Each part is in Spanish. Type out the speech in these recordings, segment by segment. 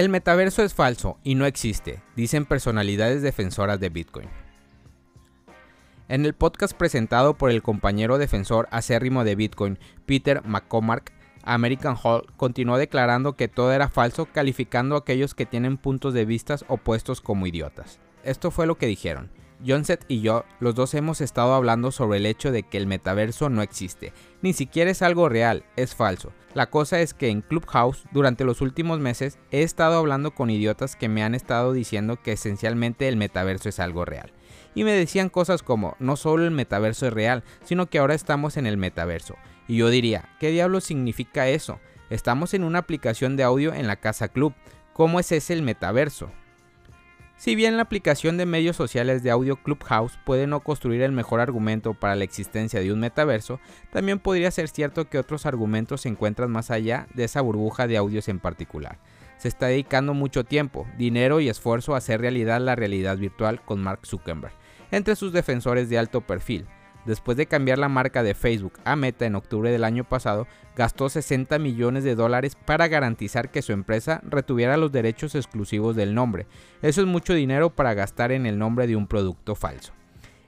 El metaverso es falso y no existe, dicen personalidades defensoras de Bitcoin. En el podcast presentado por el compañero defensor acérrimo de Bitcoin, Peter McCormack, American Hall continuó declarando que todo era falso, calificando a aquellos que tienen puntos de vista opuestos como idiotas. Esto fue lo que dijeron. Johnset y yo, los dos hemos estado hablando sobre el hecho de que el metaverso no existe, ni siquiera es algo real, es falso. La cosa es que en Clubhouse, durante los últimos meses, he estado hablando con idiotas que me han estado diciendo que esencialmente el metaverso es algo real. Y me decían cosas como, no solo el metaverso es real, sino que ahora estamos en el metaverso. Y yo diría, ¿qué diablo significa eso? Estamos en una aplicación de audio en la casa club. ¿Cómo es ese el metaverso? Si bien la aplicación de medios sociales de audio Clubhouse puede no construir el mejor argumento para la existencia de un metaverso, también podría ser cierto que otros argumentos se encuentran más allá de esa burbuja de audios en particular. Se está dedicando mucho tiempo, dinero y esfuerzo a hacer realidad la realidad virtual con Mark Zuckerberg, entre sus defensores de alto perfil, después de cambiar la marca de Facebook a Meta en octubre del año pasado, gastó 60 millones de dólares para garantizar que su empresa retuviera los derechos exclusivos del nombre. Eso es mucho dinero para gastar en el nombre de un producto falso.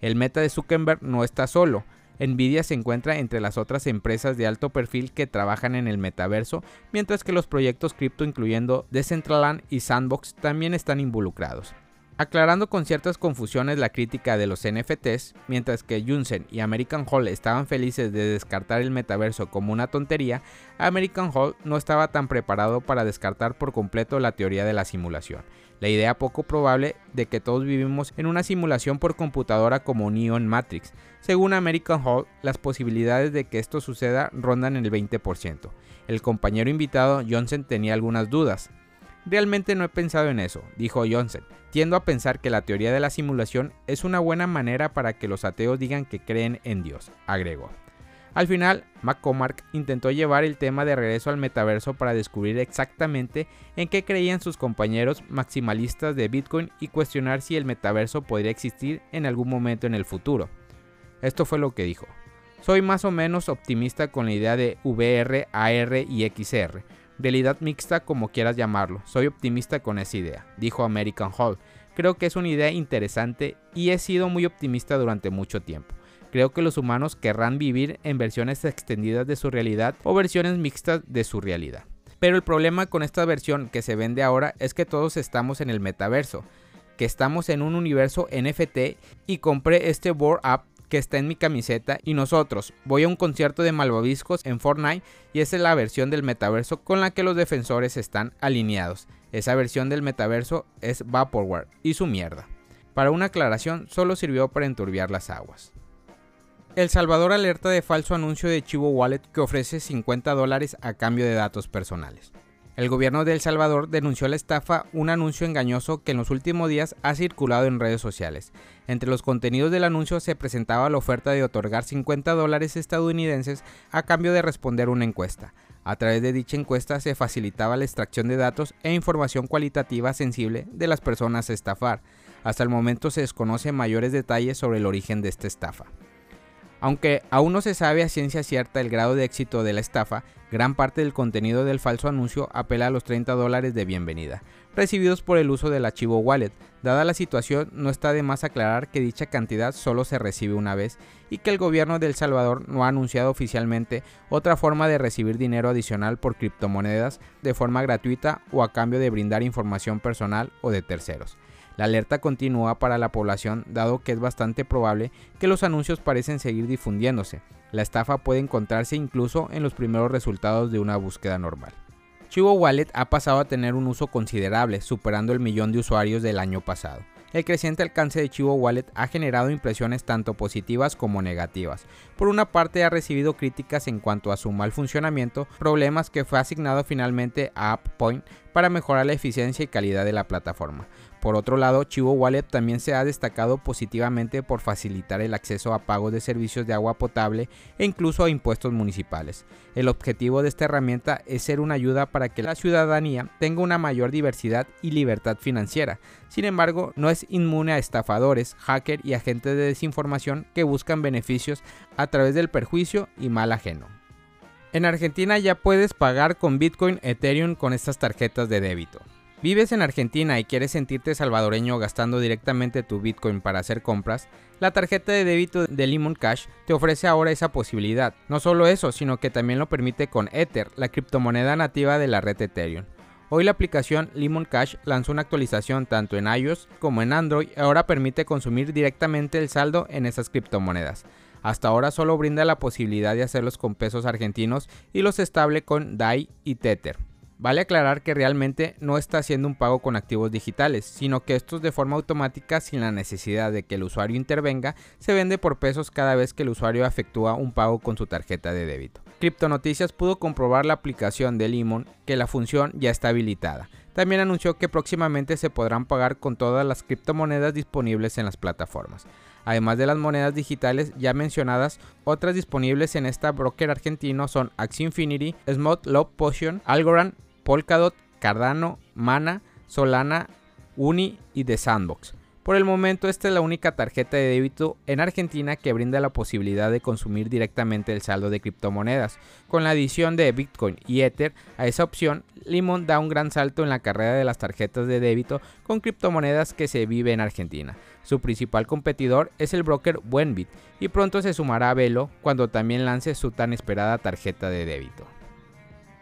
El Meta de Zuckerberg no está solo. Nvidia se encuentra entre las otras empresas de alto perfil que trabajan en el metaverso, mientras que los proyectos cripto incluyendo Decentraland y Sandbox también están involucrados aclarando con ciertas confusiones la crítica de los NFTs, mientras que Junsen y American Hall estaban felices de descartar el metaverso como una tontería, American Hall no estaba tan preparado para descartar por completo la teoría de la simulación, la idea poco probable de que todos vivimos en una simulación por computadora como Neo en Matrix. Según American Hall, las posibilidades de que esto suceda rondan el 20%. El compañero invitado Johnson tenía algunas dudas, Realmente no he pensado en eso, dijo Johnson. Tiendo a pensar que la teoría de la simulación es una buena manera para que los ateos digan que creen en Dios, agregó. Al final, McCormack intentó llevar el tema de regreso al metaverso para descubrir exactamente en qué creían sus compañeros maximalistas de Bitcoin y cuestionar si el metaverso podría existir en algún momento en el futuro. Esto fue lo que dijo. Soy más o menos optimista con la idea de VR, AR y XR, realidad mixta como quieras llamarlo. Soy optimista con esa idea, dijo American Hall. Creo que es una idea interesante y he sido muy optimista durante mucho tiempo. Creo que los humanos querrán vivir en versiones extendidas de su realidad o versiones mixtas de su realidad. Pero el problema con esta versión que se vende ahora es que todos estamos en el metaverso, que estamos en un universo NFT y compré este board app que está en mi camiseta y nosotros. Voy a un concierto de malvaviscos en Fortnite y esa es la versión del metaverso con la que los defensores están alineados. Esa versión del metaverso es Vaporware y su mierda. Para una aclaración, solo sirvió para enturbiar las aguas. El Salvador alerta de falso anuncio de Chivo Wallet que ofrece 50 dólares a cambio de datos personales. El gobierno de El Salvador denunció la estafa, un anuncio engañoso que en los últimos días ha circulado en redes sociales. Entre los contenidos del anuncio se presentaba la oferta de otorgar 50 dólares estadounidenses a cambio de responder una encuesta. A través de dicha encuesta se facilitaba la extracción de datos e información cualitativa sensible de las personas a estafar. Hasta el momento se desconocen mayores detalles sobre el origen de esta estafa. Aunque aún no se sabe a ciencia cierta el grado de éxito de la estafa, gran parte del contenido del falso anuncio apela a los 30 dólares de bienvenida, recibidos por el uso del archivo wallet. Dada la situación, no está de más aclarar que dicha cantidad solo se recibe una vez y que el gobierno de El Salvador no ha anunciado oficialmente otra forma de recibir dinero adicional por criptomonedas de forma gratuita o a cambio de brindar información personal o de terceros. La alerta continúa para la población dado que es bastante probable que los anuncios parecen seguir difundiéndose. La estafa puede encontrarse incluso en los primeros resultados de una búsqueda normal. Chivo Wallet ha pasado a tener un uso considerable, superando el millón de usuarios del año pasado. El creciente alcance de Chivo Wallet ha generado impresiones tanto positivas como negativas. Por una parte ha recibido críticas en cuanto a su mal funcionamiento, problemas que fue asignado finalmente a AppPoint para mejorar la eficiencia y calidad de la plataforma. Por otro lado, Chivo Wallet también se ha destacado positivamente por facilitar el acceso a pagos de servicios de agua potable e incluso a impuestos municipales. El objetivo de esta herramienta es ser una ayuda para que la ciudadanía tenga una mayor diversidad y libertad financiera. Sin embargo, no es inmune a estafadores, hackers y agentes de desinformación que buscan beneficios a través del perjuicio y mal ajeno. En Argentina ya puedes pagar con Bitcoin, Ethereum con estas tarjetas de débito. ¿Vives en Argentina y quieres sentirte salvadoreño gastando directamente tu Bitcoin para hacer compras? La tarjeta de débito de Limon Cash te ofrece ahora esa posibilidad. No solo eso, sino que también lo permite con Ether, la criptomoneda nativa de la red Ethereum. Hoy la aplicación Limon Cash lanzó una actualización tanto en iOS como en Android y ahora permite consumir directamente el saldo en esas criptomonedas. Hasta ahora solo brinda la posibilidad de hacerlos con pesos argentinos y los estable con DAI y Tether. Vale aclarar que realmente no está haciendo un pago con activos digitales, sino que estos de forma automática sin la necesidad de que el usuario intervenga, se vende por pesos cada vez que el usuario efectúa un pago con su tarjeta de débito. Noticias pudo comprobar la aplicación de Limon que la función ya está habilitada. También anunció que próximamente se podrán pagar con todas las criptomonedas disponibles en las plataformas. Además de las monedas digitales ya mencionadas, otras disponibles en esta broker argentino son Axie Infinity, Smooth Love Potion, Algorand, Polkadot, Cardano, Mana, Solana, Uni y The Sandbox. Por el momento esta es la única tarjeta de débito en Argentina que brinda la posibilidad de consumir directamente el saldo de criptomonedas. Con la adición de Bitcoin y Ether a esa opción, Limon da un gran salto en la carrera de las tarjetas de débito con criptomonedas que se vive en Argentina. Su principal competidor es el broker Buenbit y pronto se sumará a Velo cuando también lance su tan esperada tarjeta de débito.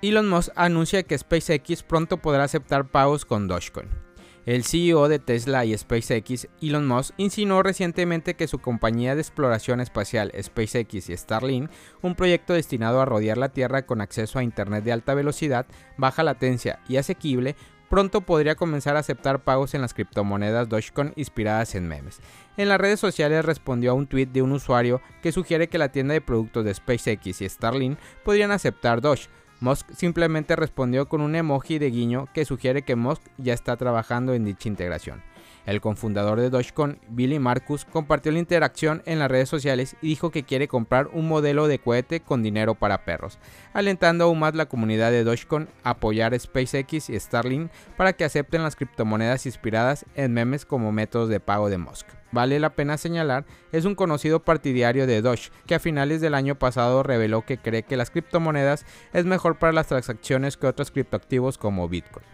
Elon Musk anuncia que SpaceX pronto podrá aceptar pagos con Dogecoin. El CEO de Tesla y SpaceX, Elon Musk, insinuó recientemente que su compañía de exploración espacial SpaceX y Starlink, un proyecto destinado a rodear la Tierra con acceso a Internet de alta velocidad, baja latencia y asequible, pronto podría comenzar a aceptar pagos en las criptomonedas Dogecoin inspiradas en memes. En las redes sociales respondió a un tweet de un usuario que sugiere que la tienda de productos de SpaceX y Starlink podrían aceptar Doge, Musk simplemente respondió con un emoji de guiño que sugiere que Musk ya está trabajando en dicha integración. El cofundador de Dogecoin, Billy Marcus, compartió la interacción en las redes sociales y dijo que quiere comprar un modelo de cohete con dinero para perros, alentando aún más la comunidad de Dogecoin a apoyar SpaceX y Starlink para que acepten las criptomonedas inspiradas en memes como métodos de pago de Musk. Vale la pena señalar, es un conocido partidario de Doge, que a finales del año pasado reveló que cree que las criptomonedas es mejor para las transacciones que otros criptoactivos como Bitcoin.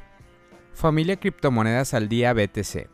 Familia Criptomonedas al Día BTC.